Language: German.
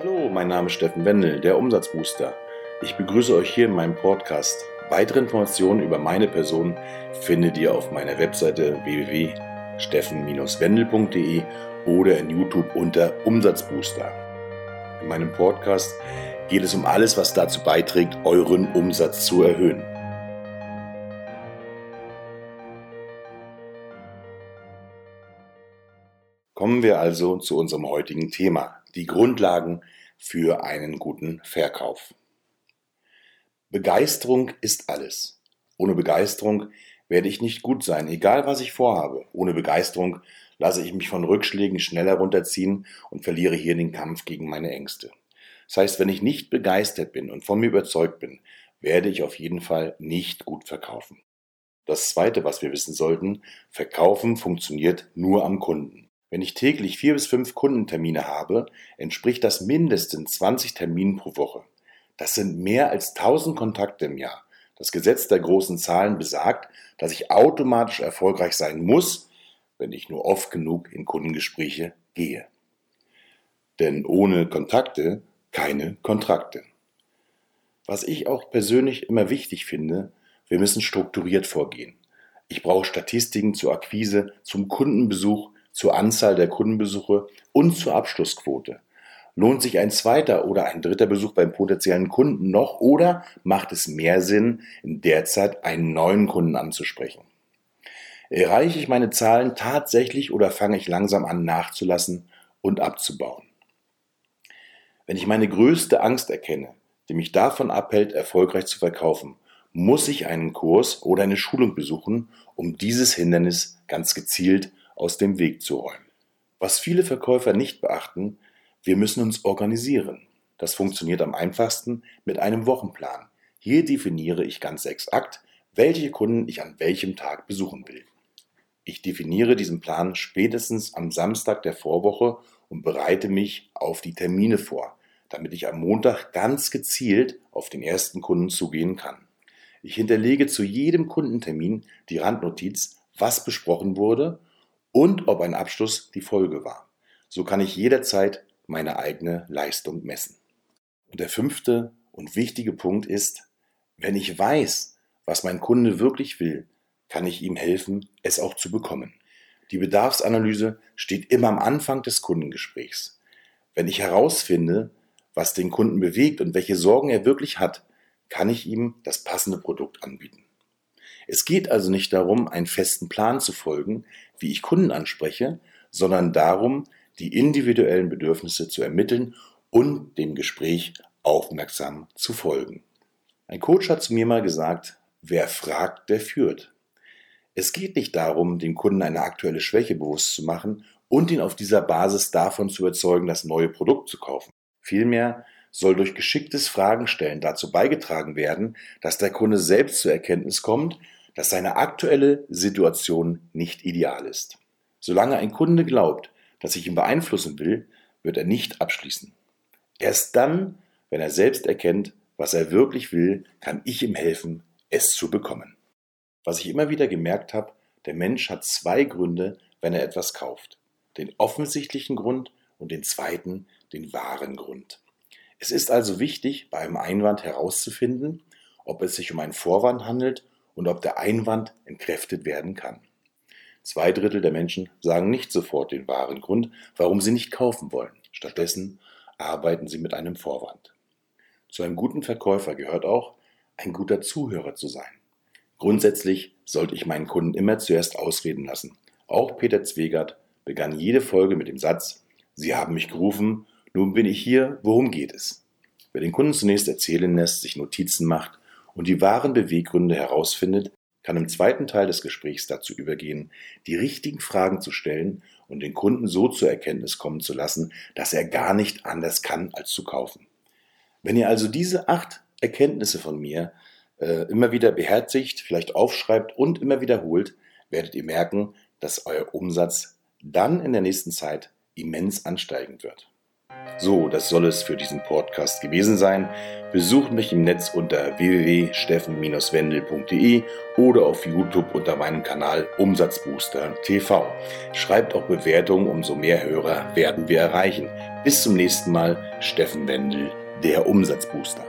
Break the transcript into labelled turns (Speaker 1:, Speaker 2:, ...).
Speaker 1: Hallo, mein Name ist Steffen Wendel, der Umsatzbooster. Ich begrüße euch hier in meinem Podcast. Weitere Informationen über meine Person findet ihr auf meiner Webseite www.steffen-wendel.de oder in YouTube unter Umsatzbooster. In meinem Podcast geht es um alles, was dazu beiträgt, euren Umsatz zu erhöhen. Kommen wir also zu unserem heutigen Thema, die Grundlagen für einen guten Verkauf. Begeisterung ist alles. Ohne Begeisterung werde ich nicht gut sein, egal was ich vorhabe. Ohne Begeisterung lasse ich mich von Rückschlägen schneller runterziehen und verliere hier den Kampf gegen meine Ängste. Das heißt, wenn ich nicht begeistert bin und von mir überzeugt bin, werde ich auf jeden Fall nicht gut verkaufen. Das Zweite, was wir wissen sollten, Verkaufen funktioniert nur am Kunden. Wenn ich täglich vier bis fünf Kundentermine habe, entspricht das mindestens 20 Terminen pro Woche. Das sind mehr als 1000 Kontakte im Jahr. Das Gesetz der großen Zahlen besagt, dass ich automatisch erfolgreich sein muss, wenn ich nur oft genug in Kundengespräche gehe. Denn ohne Kontakte keine Kontrakte. Was ich auch persönlich immer wichtig finde, wir müssen strukturiert vorgehen. Ich brauche Statistiken zur Akquise, zum Kundenbesuch, zur Anzahl der Kundenbesuche und zur Abschlussquote. Lohnt sich ein zweiter oder ein dritter Besuch beim potenziellen Kunden noch oder macht es mehr Sinn, in der Zeit einen neuen Kunden anzusprechen? Erreiche ich meine Zahlen tatsächlich oder fange ich langsam an nachzulassen und abzubauen? Wenn ich meine größte Angst erkenne, die mich davon abhält, erfolgreich zu verkaufen, muss ich einen Kurs oder eine Schulung besuchen, um dieses Hindernis ganz gezielt aus dem Weg zu räumen. Was viele Verkäufer nicht beachten, wir müssen uns organisieren. Das funktioniert am einfachsten mit einem Wochenplan. Hier definiere ich ganz exakt, welche Kunden ich an welchem Tag besuchen will. Ich definiere diesen Plan spätestens am Samstag der Vorwoche und bereite mich auf die Termine vor, damit ich am Montag ganz gezielt auf den ersten Kunden zugehen kann. Ich hinterlege zu jedem Kundentermin die Randnotiz, was besprochen wurde und ob ein Abschluss die Folge war. So kann ich jederzeit meine eigene Leistung messen. Und der fünfte und wichtige Punkt ist, wenn ich weiß, was mein Kunde wirklich will, kann ich ihm helfen, es auch zu bekommen. Die Bedarfsanalyse steht immer am Anfang des Kundengesprächs. Wenn ich herausfinde, was den Kunden bewegt und welche Sorgen er wirklich hat, kann ich ihm das passende Produkt anbieten. Es geht also nicht darum, einen festen Plan zu folgen, wie ich Kunden anspreche, sondern darum, die individuellen Bedürfnisse zu ermitteln und dem Gespräch aufmerksam zu folgen. Ein Coach hat zu mir mal gesagt, wer fragt, der führt. Es geht nicht darum, dem Kunden eine aktuelle Schwäche bewusst zu machen und ihn auf dieser Basis davon zu überzeugen, das neue Produkt zu kaufen. Vielmehr soll durch geschicktes Fragenstellen dazu beigetragen werden, dass der Kunde selbst zur Erkenntnis kommt, dass seine aktuelle Situation nicht ideal ist. Solange ein Kunde glaubt, dass ich ihn beeinflussen will, wird er nicht abschließen. Erst dann, wenn er selbst erkennt, was er wirklich will, kann ich ihm helfen, es zu bekommen. Was ich immer wieder gemerkt habe, der Mensch hat zwei Gründe, wenn er etwas kauft. Den offensichtlichen Grund und den zweiten, den wahren Grund. Es ist also wichtig, bei einem Einwand herauszufinden, ob es sich um einen Vorwand handelt und ob der Einwand entkräftet werden kann. Zwei Drittel der Menschen sagen nicht sofort den wahren Grund, warum sie nicht kaufen wollen. Stattdessen arbeiten sie mit einem Vorwand. Zu einem guten Verkäufer gehört auch, ein guter Zuhörer zu sein. Grundsätzlich sollte ich meinen Kunden immer zuerst ausreden lassen. Auch Peter Zwegert begann jede Folge mit dem Satz, Sie haben mich gerufen, nun bin ich hier, worum geht es? Wer den Kunden zunächst erzählen lässt, sich Notizen macht und die wahren Beweggründe herausfindet, kann im zweiten Teil des Gesprächs dazu übergehen, die richtigen Fragen zu stellen und den Kunden so zur Erkenntnis kommen zu lassen, dass er gar nicht anders kann, als zu kaufen. Wenn ihr also diese acht Erkenntnisse von mir äh, immer wieder beherzigt, vielleicht aufschreibt und immer wiederholt, werdet ihr merken, dass euer Umsatz dann in der nächsten Zeit immens ansteigen wird. So, das soll es für diesen Podcast gewesen sein. Besucht mich im Netz unter www.steffen-wendel.de oder auf YouTube unter meinem Kanal Umsatzbooster TV. Schreibt auch Bewertungen, umso mehr Hörer werden wir erreichen. Bis zum nächsten Mal, Steffen Wendel, der Umsatzbooster.